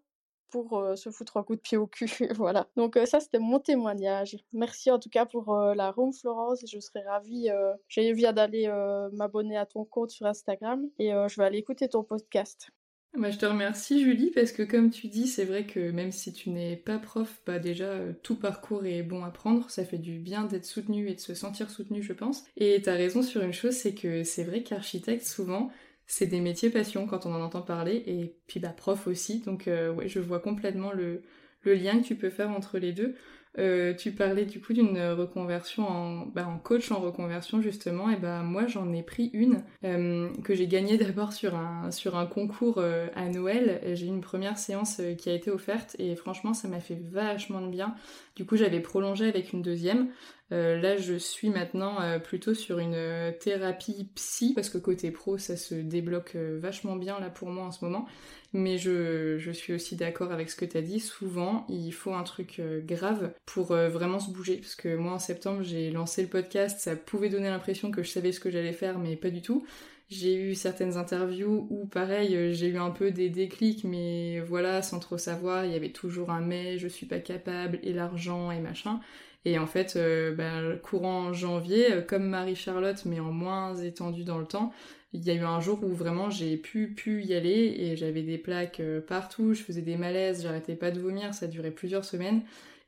[SPEAKER 6] pour se foutre un coup de pied au cul. voilà. Donc ça, c'était mon témoignage. Merci en tout cas pour la room, Florence. Je serais ravie. J'ai envie d'aller m'abonner à ton compte sur Instagram et je vais aller écouter ton podcast.
[SPEAKER 1] Bah, je te remercie Julie parce que comme tu dis, c'est vrai que même si tu n'es pas prof, bah déjà euh, tout parcours est bon à prendre, ça fait du bien d'être soutenu et de se sentir soutenu je pense. Et t'as raison sur une chose, c'est que c'est vrai qu'architecte souvent c'est des métiers passion quand on en entend parler et puis bah prof aussi, donc euh, ouais je vois complètement le, le lien que tu peux faire entre les deux. Euh, tu parlais du coup d'une reconversion en, bah, en coach en reconversion justement, et bah moi j'en ai pris une euh, que j'ai gagnée d'abord sur un concours euh, à Noël. J'ai eu une première séance qui a été offerte et franchement ça m'a fait vachement de bien. Du coup j'avais prolongé avec une deuxième. là je suis maintenant plutôt sur une thérapie psy parce que côté pro ça se débloque vachement bien là pour moi en ce moment. Mais je, je suis aussi d'accord avec ce que tu as dit. Souvent, il faut un truc euh, grave pour euh, vraiment se bouger. Parce que moi, en septembre, j'ai lancé le podcast. Ça pouvait donner l'impression que je savais ce que j'allais faire, mais pas du tout. J'ai eu certaines interviews où, pareil, euh, j'ai eu un peu des déclics, mais voilà, sans trop savoir. Il y avait toujours un mais, je suis pas capable, et l'argent, et machin. Et en fait, ben, courant janvier, comme Marie-Charlotte, mais en moins étendu dans le temps, il y a eu un jour où vraiment j'ai pu, pu y aller et j'avais des plaques euh, partout, je faisais des malaises, j'arrêtais pas de vomir, ça durait plusieurs semaines.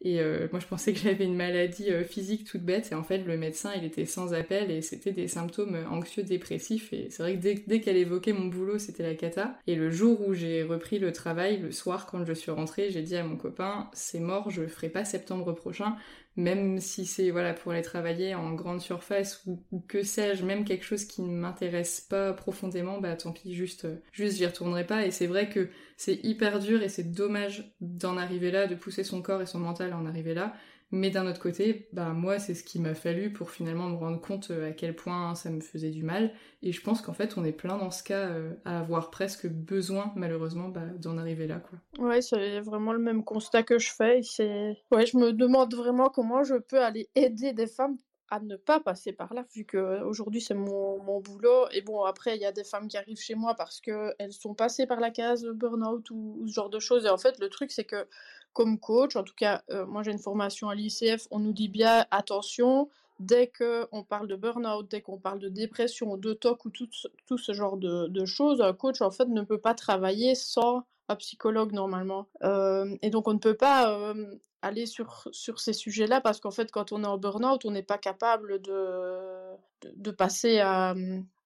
[SPEAKER 1] Et euh, moi je pensais que j'avais une maladie euh, physique toute bête. Et en fait le médecin il était sans appel et c'était des symptômes anxieux dépressifs. Et c'est vrai que dès, dès qu'elle évoquait mon boulot c'était la cata. Et le jour où j'ai repris le travail, le soir quand je suis rentrée, j'ai dit à mon copain c'est mort, je ferai pas septembre prochain, même si c'est voilà pour aller travailler en grande surface ou, que sais-je, même quelque chose qui ne m'intéresse pas profondément, bah tant pis, juste euh, juste j'y retournerai pas. Et c'est vrai que c'est hyper dur et c'est dommage d'en arriver là, de pousser son corps et son mental à en arriver là. Mais d'un autre côté, bah moi c'est ce qui m'a fallu pour finalement me rendre compte euh, à quel point ça me faisait du mal. Et je pense qu'en fait on est plein dans ce cas euh, à avoir presque besoin malheureusement bah, d'en arriver là quoi.
[SPEAKER 6] Ouais, c'est vraiment le même constat que je fais. C'est ouais, je me demande vraiment comment je peux aller aider des femmes à ne pas passer par là, vu qu'aujourd'hui c'est mon, mon, boulot. Et bon, après, il y a des femmes qui arrivent chez moi parce qu'elles sont passées par la case burn-out ou, ou, ce genre de choses. Et en fait, le truc, c'est que comme coach, en tout cas, euh, moi j'ai une formation à l'ICF, on nous dit bien attention, dès qu'on parle de burn-out, dès qu'on parle de dépression, de TOC ou tout, ce genre de, de, choses, un coach en fait ne peut pas travailler sans un psychologue normalement. Euh, et donc on ne peut pas euh, aller sur, sur ces sujets-là parce qu'en fait quand on est en burn-out, on n'est pas capable de, de, de passer à,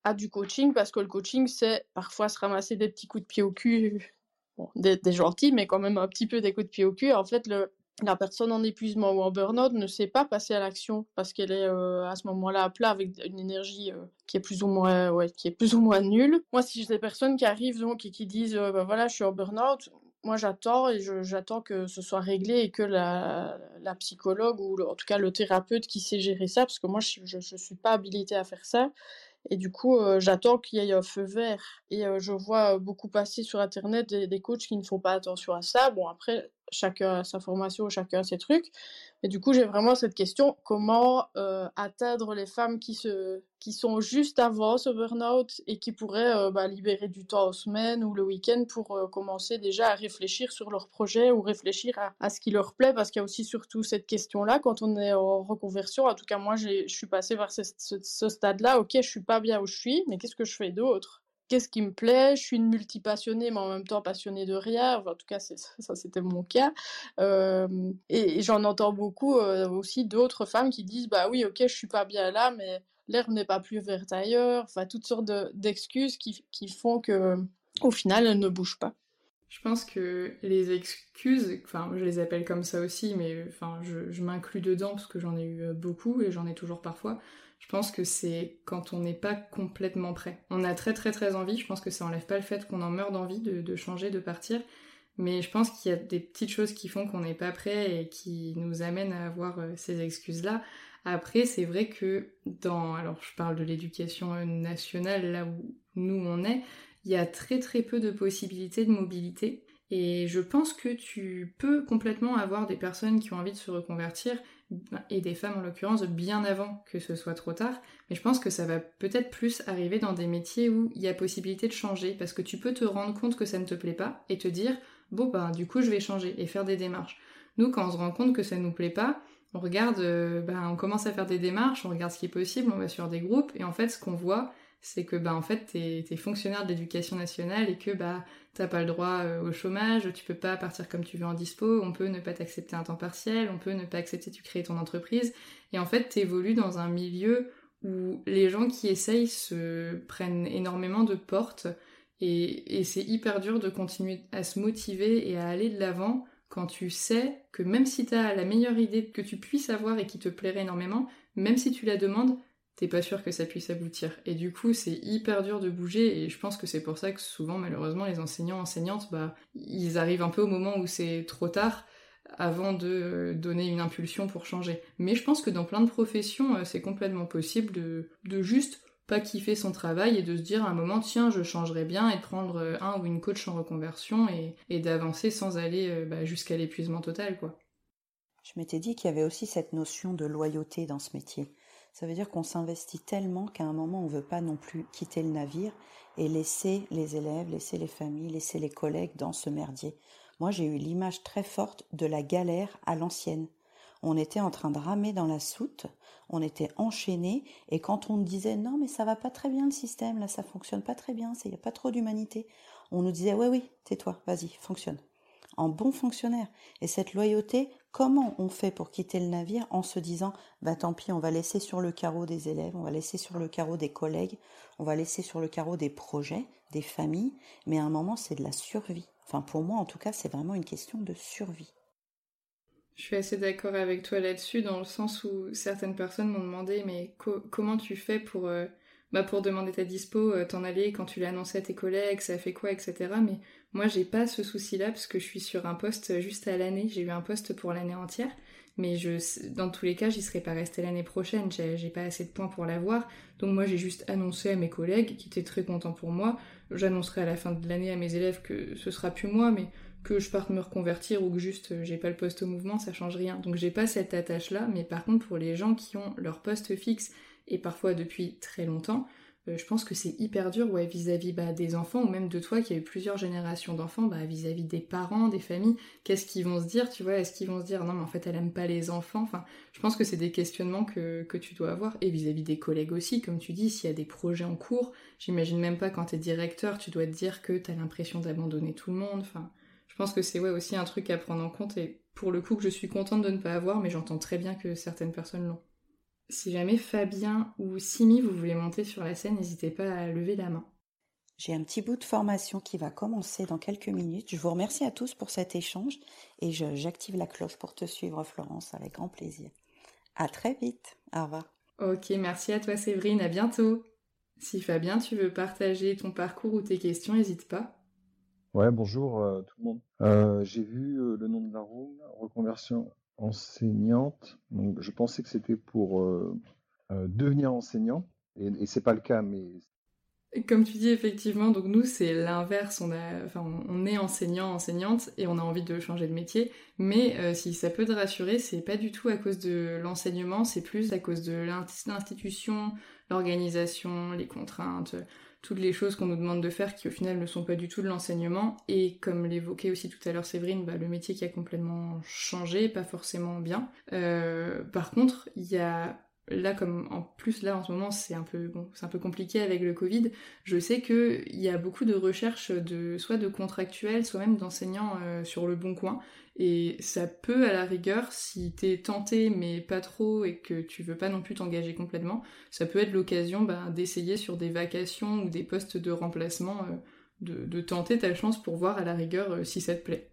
[SPEAKER 6] à du coaching parce que le coaching c'est parfois se ramasser des petits coups de pied au cul des, gentils, mais quand même un petit peu des coups de pied au cul. En fait, la personne en épuisement ou en burn-out ne sait pas passer à l'action parce qu'elle est euh, à ce moment-là à plat avec une énergie euh, qui est plus ou moins ouais, qui est plus ou moins nulle. Moi, si j'ai des personnes qui arrivent donc et qui disent euh, bah, voilà, je suis en burn-out, moi j'attends et j'attends que ce soit réglé et que la, psychologue ou le, en tout cas le thérapeute qui sait gérer ça, parce que moi je, je suis pas habilitée à faire ça, Et du coup, j'attends qu'il y ait un feu vert. Et je vois beaucoup passer sur Internet des, coachs qui ne font pas attention à ça. Bon, après, chacun sa formation, chacun a ses trucs. Et du coup, j'ai vraiment cette question comment euh, atteindre les femmes qui, se, qui sont juste avant ce burn-out et qui pourraient euh, bah, libérer du temps en semaine ou le week-end pour euh, commencer déjà à réfléchir sur leur projet ou réfléchir à, ce qui leur plaît? Parce qu'il y a aussi surtout cette question-là quand on est en reconversion. En tout cas, moi, je suis passée vers ce, ce stade-là. Ok, je suis pas bien où je suis, mais qu'est-ce que je fais d'autre? Qu'est-ce qui me plaît? Je suis une multipassionnée, mais en même temps passionnée de rien. en tout cas, ça, c'était mon cas. et, j'en entends beaucoup aussi d'autres femmes qui disent Bah oui, ok, je suis pas bien là, mais l'herbe n'est pas plus verte ailleurs. Enfin, toutes sortes d'excuses qui, font que, au final, elles ne bougent pas.
[SPEAKER 1] Je pense que les excuses, enfin, je les appelle comme ça aussi, mais enfin, je, je m'inclus dedans parce que j'en ai eu beaucoup et j'en ai toujours parfois. Je pense que c'est quand on n'est pas complètement prêt. On a très très très envie, je pense que ça enlève pas le fait qu'on en meurt d'envie de, changer, de partir, mais je pense qu'il y a des petites choses qui font qu'on n'est pas prêt et qui nous amènent à avoir euh, ces excuses-là. Après, c'est vrai que dans, alors je parle de l'éducation nationale, là où nous on est, il y a très très peu de possibilités de mobilité. Et je pense que tu peux complètement avoir des personnes qui ont envie de se reconvertir, et des femmes en l'occurrence, bien avant que ce soit trop tard. Mais je pense que ça va peut-être plus arriver dans des métiers où il y a possibilité de changer, parce que tu peux te rendre compte que ça ne te plaît pas et te dire, bon ben du coup je vais changer et faire des démarches. Nous, quand on se rend compte que ça ne nous plaît pas, on regarde, euh, ben, on commence à faire des démarches, on regarde ce qui est possible, on va sur des groupes, et en fait ce qu'on voit, c'est que bah en fait t'es es fonctionnaire de l'éducation nationale et que bah t'as pas le droit euh, au chômage, tu peux pas partir comme tu veux en dispo, on peut ne pas t'accepter un temps partiel, on peut ne pas accepter de créer ton entreprise. Et en fait t'évolues dans un milieu où les gens qui essayent se prennent énormément de portes et, et c'est hyper dur de continuer à se motiver et à aller de l'avant quand tu sais que même si t'as la meilleure idée que tu puisses avoir et qui te plairait énormément, même si tu la demandes, t'es pas sûr que ça puisse aboutir. Et du coup, c'est hyper dur de bouger, et je pense que c'est pour ça que souvent, malheureusement, les enseignants, enseignantes, bah, ils arrivent un peu au moment où c'est trop tard avant de donner une impulsion pour changer. Mais je pense que dans plein de professions, euh, c'est complètement possible de, de juste pas kiffer son travail et de se dire à un moment tiens je changerais bien et de prendre euh, un ou une coach en reconversion et, d'avancer sans aller euh, bah, jusqu'à l'épuisement total quoi.
[SPEAKER 5] Je m'étais dit qu'il y avait aussi cette notion de loyauté dans ce métier. Ça veut dire qu'on s'investit tellement qu'à un moment, on ne veut pas non plus quitter le navire et laisser les élèves, laisser les familles, laisser les collègues dans ce merdier. Moi, j'ai eu l'image très forte de la galère à l'ancienne. On était en train de ramer dans la soute, on était enchaînés, et quand on disait non, mais ça va pas très bien le système, là, ça fonctionne pas très bien, il n'y a pas trop d'humanité, on nous disait ouais, oui, tais-toi, vas-y, fonctionne en bon fonctionnaire. Et cette loyauté, comment on fait pour quitter le navire en se disant, bah tant pis, on va laisser sur le carreau des élèves, on va laisser sur le carreau des collègues, on va laisser sur le carreau des projets, des familles, mais à un moment, c'est de la survie. Enfin, pour moi, en tout cas, c'est vraiment une question de survie.
[SPEAKER 1] Je suis assez d'accord avec toi là-dessus, dans le sens où certaines personnes m'ont demandé, mais comment tu fais pour, euh, bah pour demander ta dispo, euh, t'en aller quand tu l'as annoncé à tes collègues, ça fait quoi, etc. moi, j'ai pas ce souci-là parce que je suis sur un poste juste à l'année. J'ai eu un poste pour l'année entière. Mais je, dans tous les cas, j'y serais pas restée l'année prochaine. J'ai pas assez de points pour l'avoir. Donc moi, j'ai juste annoncé à mes collègues qui étaient très contents pour moi. J'annoncerai à la fin de l'année à mes élèves que ce sera plus moi, mais que je parte me reconvertir ou que juste j'ai pas le poste au mouvement, ça change rien. Donc j'ai pas cette attache-là. Mais par contre, pour les gens qui ont leur poste fixe et parfois depuis très longtemps, euh, je pense que c'est hyper dur vis-à-vis bah, des enfants ou même de toi qui a eu plusieurs générations d'enfants, bah, vis-à-vis des parents, des familles, qu'est-ce qu'ils vont se dire, tu vois, est-ce qu'ils vont se dire non mais en fait elle aime pas les enfants, enfin je pense que c'est des questionnements que, tu dois avoir. Et vis-à-vis des collègues aussi, comme tu dis, s'il y a des projets en cours, j'imagine même pas quand t'es directeur, tu dois te dire que t'as l'impression d'abandonner tout le monde, enfin je pense que c'est aussi un truc à prendre en compte et pour le coup que je suis contente de ne pas avoir, mais j'entends très bien que certaines personnes l'ont. Si jamais Fabien ou Simi, vous voulez monter sur la scène, n'hésitez pas à lever la main.
[SPEAKER 5] J'ai un petit bout de formation qui va commencer dans quelques minutes. Je vous remercie à tous pour cet échange et j'active la cloche pour te suivre, Florence, avec grand plaisir. À très vite. Au revoir.
[SPEAKER 1] Ok, merci à toi, Séverine. À bientôt. Si Fabien, tu veux partager ton parcours ou tes questions, n'hésite pas.
[SPEAKER 7] Ouais, bonjour euh, tout le monde. Euh, j'ai vu euh, le nom de la room, reconversion enseignante. Donc, je pensais que c'était pour euh, euh, devenir enseignant. Et, et c'est pas le cas, mais
[SPEAKER 1] comme tu dis effectivement, donc nous c'est l'inverse, on, enfin, on est enseignant, enseignante et on a envie de changer de métier, mais euh, si ça peut te rassurer, c'est pas du tout à cause de l'enseignement, c'est plus à cause de l'institution, l'organisation, les contraintes, toutes les choses qu'on nous demande de faire qui au final ne sont pas du tout de l'enseignement et comme l'évoquait aussi tout à l'heure Séverine, bah, le métier qui a complètement changé, pas forcément bien. Euh, par contre, il y a là comme en plus là en ce moment c'est un peu bon, c'est un peu compliqué avec le Covid, je sais que il y a beaucoup de recherches de soit de contractuels, soit même d'enseignants euh, sur le bon coin et ça peut à la rigueur si t'es tenté mais pas trop et que tu veux pas non plus t'engager complètement, ça peut être l'occasion bah, d'essayer sur des vacations ou des postes de remplacement euh, de, tenter ta chance pour voir à la rigueur euh, si ça te plaît.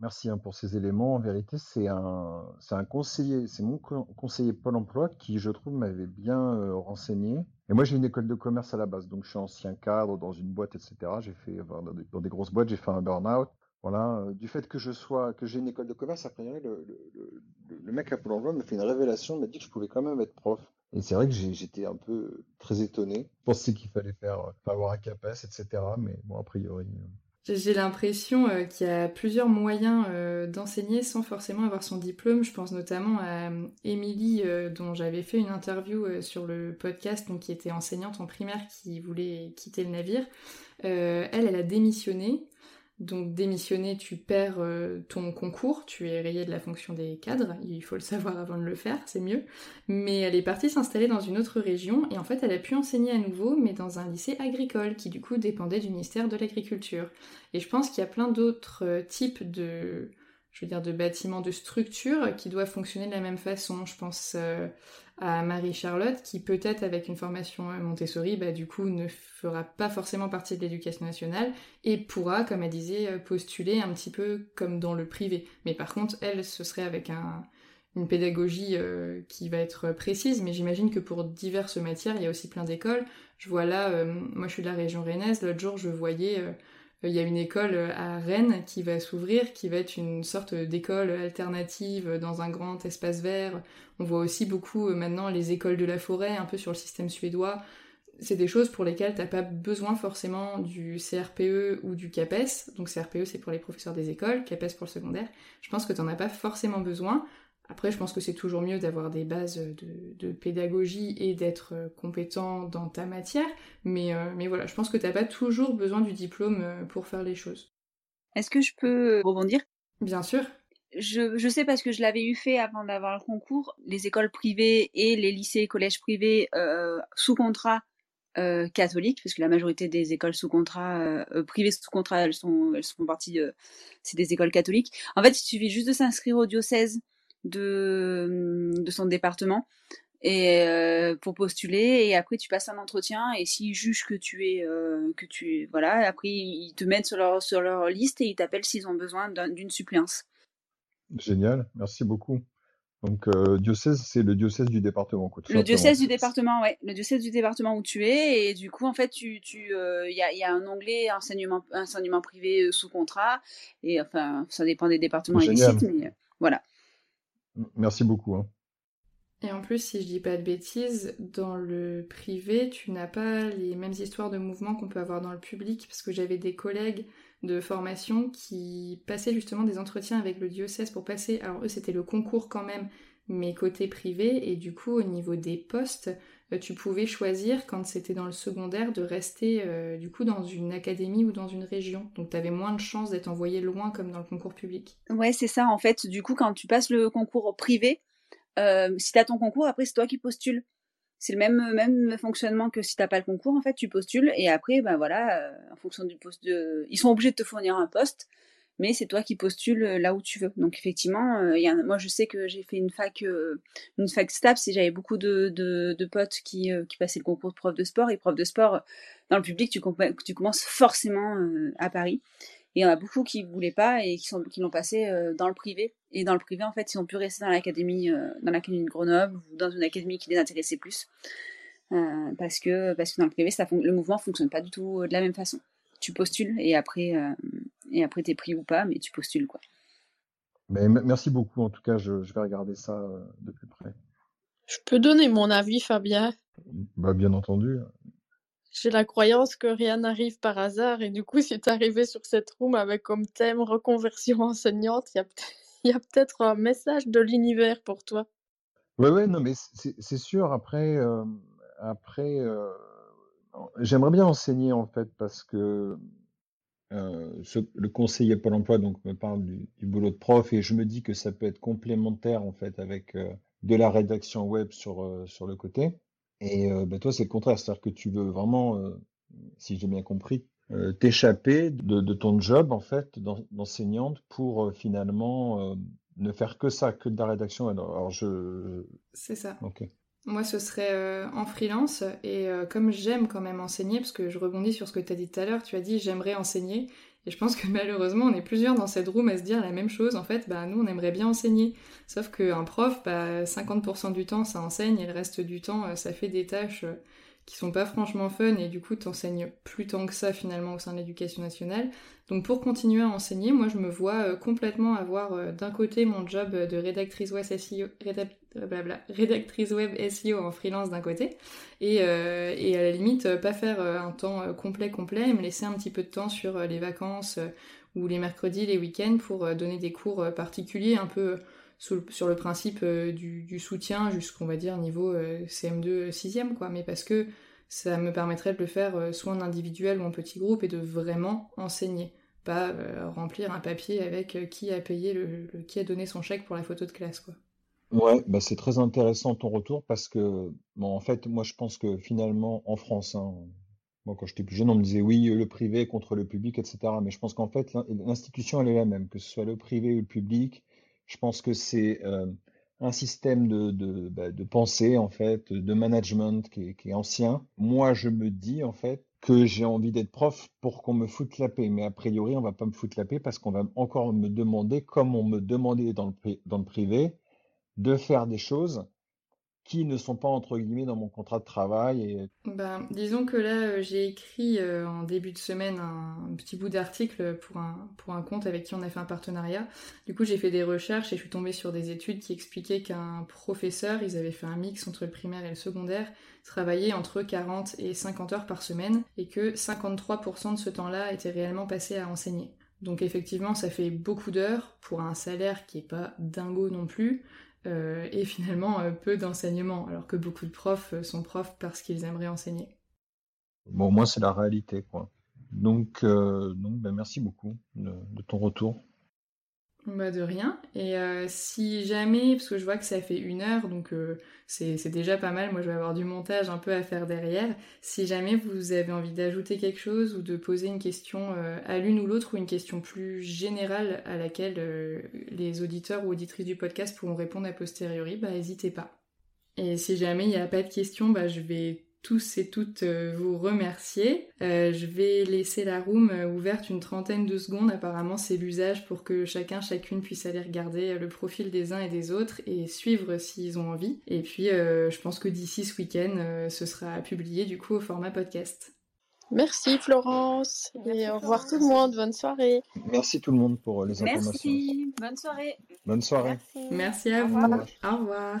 [SPEAKER 7] Merci hein, pour ces éléments. En vérité, c'est un, conseiller, c'est mon conseiller Pôle emploi qui, je trouve, m'avait bien euh, renseigné. Et moi, j'ai une école de commerce à la base, donc je suis ancien cadre dans une boîte, etc. J'ai fait, dans, des, grosses boîtes, j'ai fait un burn-out. Voilà, euh, du fait que je sois, que j'ai une école de commerce, après, le, le, mec à Pôle emploi m'a fait une révélation, m'a dit que je pouvais quand même être prof. Et c'est vrai que j'étais un peu très étonné. Je pensais qu'il fallait faire, euh, avoir un CAPES, etc. Mais bon, a priori.
[SPEAKER 1] J'ai l'impression euh, qu'il y a plusieurs moyens euh, d'enseigner sans forcément avoir son diplôme. Je pense notamment à euh, Émilie, dont j'avais fait une interview sur le podcast, donc qui était enseignante en primaire qui voulait quitter le navire. elle, elle a démissionné donc démissionner, tu perds euh, ton concours, tu es rayé de la fonction des cadres, il faut le savoir avant de le faire, c'est mieux. Mais elle est partie s'installer dans une autre région et en fait elle a pu enseigner à nouveau, mais dans un lycée agricole qui du coup dépendait du ministère de l'Agriculture. Et je pense qu'il y a plein d'autres euh, types de, je veux dire, de bâtiments, de structures qui doivent fonctionner de la même façon. Je pense euh, à Marie-Charlotte qui peut-être avec une formation Montessori, bah, du coup ne fera pas forcément partie de l'éducation nationale et pourra, comme elle disait, euh, postuler un petit peu comme dans le privé. Mais par contre, elle, ce serait avec une pédagogie euh, qui va être précise, mais j'imagine que pour diverses matières, il y a aussi plein d'écoles. Je vois là, moi je suis de la région rennaise, l'autre jour je voyais il y a une école euh, à Rennes qui va s'ouvrir, qui va être une sorte d'école alternative dans un grand espace vert. On voit aussi beaucoup euh, maintenant les écoles de la forêt, un peu sur le système suédois. C'est des choses pour lesquelles t'as pas besoin forcément du CRPE ou du CAPES. Donc CRPE c'est pour les professeurs des écoles, CAPES pour le secondaire. Je pense que t'en as pas forcément besoin. Après, je pense que c'est toujours mieux d'avoir des bases de, pédagogie et d'être euh, compétent dans ta matière, mais, euh, mais voilà, je pense que tu n'as pas toujours besoin du diplôme euh, pour faire les choses.
[SPEAKER 4] Est-ce que je peux rebondir?
[SPEAKER 1] Bien sûr.
[SPEAKER 4] Je, je, sais parce que je l'avais eu fait avant d'avoir le concours, les écoles privées et les lycées et collèges privés sous contrat euh, catholiques, parce que la majorité des écoles sous contrat, privées sous contrat, elles sont, elles font partie, c'est des écoles catholiques. En fait, il suffit juste de s'inscrire au diocèse de, de son département et euh, pour postuler et après tu passes un entretien et s'ils jugent que tu es euh, que tu voilà après ils te mettent sur leur sur leur liste et ils t'appellent s'ils ont besoin d'une suppléance.
[SPEAKER 7] Génial, merci beaucoup. Donc euh, diocèse, c'est le diocèse du département. Quoi,
[SPEAKER 4] le diocèse du département, ouais, le diocèse du département où tu es et du coup en fait tu tu il euh, y, a, y, a, un onglet enseignement enseignement privé sous contrat et enfin ça dépend des départements sites mais voilà.
[SPEAKER 7] Merci beaucoup. Hein.
[SPEAKER 1] Et en plus, si je dis pas de bêtises, dans le privé, tu n'as pas les mêmes histoires de mouvement qu'on peut avoir dans le public, parce que j'avais des collègues de formation qui passaient justement des entretiens avec le diocèse pour passer. Alors eux, c'était le concours quand même, mais côté privé, et du coup, au niveau des postes, tu pouvais choisir, quand c'était dans le secondaire, de rester euh, du coup dans une académie ou dans une région. Donc tu avais moins de chances d'être envoyé loin comme dans le concours public.
[SPEAKER 4] Ouais, c'est ça. En fait, du coup, quand tu passes le concours privé, euh, si tu as ton concours, après, c'est toi qui postules. C'est le même, même fonctionnement que si t'as pas le concours, en fait, tu postules et après, ben voilà, en fonction du poste de... Ils sont obligés de te fournir un poste mais c'est toi qui postules euh, là où tu veux. Donc effectivement, euh, moi je sais que j'ai fait une fac, euh, une fac STAPS et j'avais beaucoup de, potes qui, passaient le concours de prof de sport. Et prof de sport, dans le public, tu, commences forcément à Paris. Et il y en a beaucoup qui voulaient pas et qui, l'ont passé dans le privé. Et dans le privé, en fait, ils ont pu rester dans l'académie, de Grenoble ou dans une académie qui les intéressait plus. parce que parce que dans le privé, le mouvement fonctionne pas du tout de la même façon tu postules et après, euh, et après t'es pris ou pas, mais tu postules quoi.
[SPEAKER 7] Mais merci beaucoup. En tout cas, je, vais regarder ça euh, de plus près.
[SPEAKER 6] Je peux donner mon avis, Fabien?
[SPEAKER 7] Bah, bien entendu.
[SPEAKER 6] J'ai la croyance que rien n'arrive par hasard et du coup, si tu arrivé sur cette room avec comme thème reconversion enseignante, il y a peut-être un message de l'univers pour toi.
[SPEAKER 7] Ouais, ouais, non, mais c'est sûr. Après, euh, après, euh, j'aimerais bien enseigner en fait parce que euh, le conseiller Pôle Emploi donc me parle du, boulot de prof et je me dis que ça peut être complémentaire en fait avec de la rédaction web sur sur le côté. Et bah, toi, c'est le contraire, c'est-à-dire que tu veux vraiment, si j'ai bien compris, t'échapper de, de, ton job en fait d'enseignante pour finalement ne faire que ça, que de la rédaction. Alors, je.
[SPEAKER 1] C'est ça. Ok. Moi, ce serait euh, en freelance et euh, comme j'aime quand même enseigner, parce que je rebondis sur ce que tu as dit tout à l'heure, tu as dit j'aimerais enseigner. Et je pense que malheureusement, on est plusieurs dans cette room à se dire la même chose. En fait, bah, nous, on aimerait bien enseigner. Sauf qu'un prof, bah, 50% du temps, ça enseigne et le reste du temps, euh, ça fait des tâches qui sont pas franchement fun et du coup t'enseignes plus tant que ça finalement au sein de l'éducation nationale. Donc pour continuer à enseigner, moi je me vois euh, complètement avoir euh, d'un côté mon job de rédactrice web SEO, euh, rédactrice web SEO en freelance d'un côté et, et, à la limite pas faire un temps complet complet et me laisser un petit peu de temps sur les vacances ou les mercredis, les week-ends pour donner des cours particuliers un peu sur le principe euh, du, soutien jusqu'on va dire niveau euh, CM2 6e quoi mais parce que ça me permettrait de le faire euh, soit en individuel ou en petit groupe et de vraiment enseigner pas remplir un papier avec qui a payé le, qui a donné son chèque pour la photo de classe quoi
[SPEAKER 7] ouais bah c'est très intéressant ton retour parce que en fait moi je pense que finalement en France hein, moi, quand j'étais plus jeune, on me disait oui, le privé contre le public, etc. Mais je pense qu'en fait, l'institution, elle est la même, que ce soit le privé ou le public. Je pense que c'est euh, un système bah, de, pensée, en fait, de management qui est, ancien. Moi, je me dis, en fait, que j'ai envie d'être prof pour qu'on me foute la paix. Mais a priori, on va pas me foutre la paix parce qu'on va encore me demander, comme on me demandait dans le privé, de faire des choses qui ne sont pas entre guillemets dans mon contrat de travail
[SPEAKER 1] ben, Disons que là, euh, j'ai écrit euh, en début de semaine un, petit bout d'article pour un, pour un compte avec qui on a fait un partenariat. Du coup, j'ai fait des recherches et je suis tombée sur des études qui expliquaient qu'un professeur, ils avaient fait un mix entre le primaire et le secondaire, travaillait entre 40 et 50 heures par semaine et que 53% de ce temps-là était réellement passé à enseigner. Donc effectivement, ça fait beaucoup d'heures pour un salaire qui est pas dingo non plus. Euh, et finalement euh, peu d'enseignement, alors que beaucoup de profs euh, sont profs parce qu'ils aimeraient enseigner.
[SPEAKER 7] Bon, moi, c'est la réalité, quoi. Donc, donc ben, merci beaucoup de ton retour.
[SPEAKER 1] Bah de rien. Et euh, si jamais, parce que je vois que ça fait une heure, donc euh, c'est déjà pas mal, moi je vais avoir du montage un peu à faire derrière. Si jamais vous avez envie d'ajouter quelque chose ou de poser une question euh, à l'une ou l'autre ou une question plus générale à laquelle les auditeurs ou auditrices du podcast pourront répondre a posteriori, bah n'hésitez pas. Et si jamais il n'y a pas de questions, bah je vais tous et toutes euh, vous remercier. Euh, je vais laisser la room euh, ouverte une trentaine de secondes. Apparemment, c'est l'usage pour que chacun, chacune puisse aller regarder le profil des uns et des autres et suivre s'ils ont envie. Et puis, je pense que d'ici ce week-end, ce sera publié du coup au format podcast.
[SPEAKER 6] Merci Florence et au revoir tout le monde. Bonne soirée.
[SPEAKER 7] Merci tout le monde pour les informations.
[SPEAKER 4] Merci. Bonne soirée.
[SPEAKER 7] Bonne soirée.
[SPEAKER 1] Merci, à vous. Au revoir.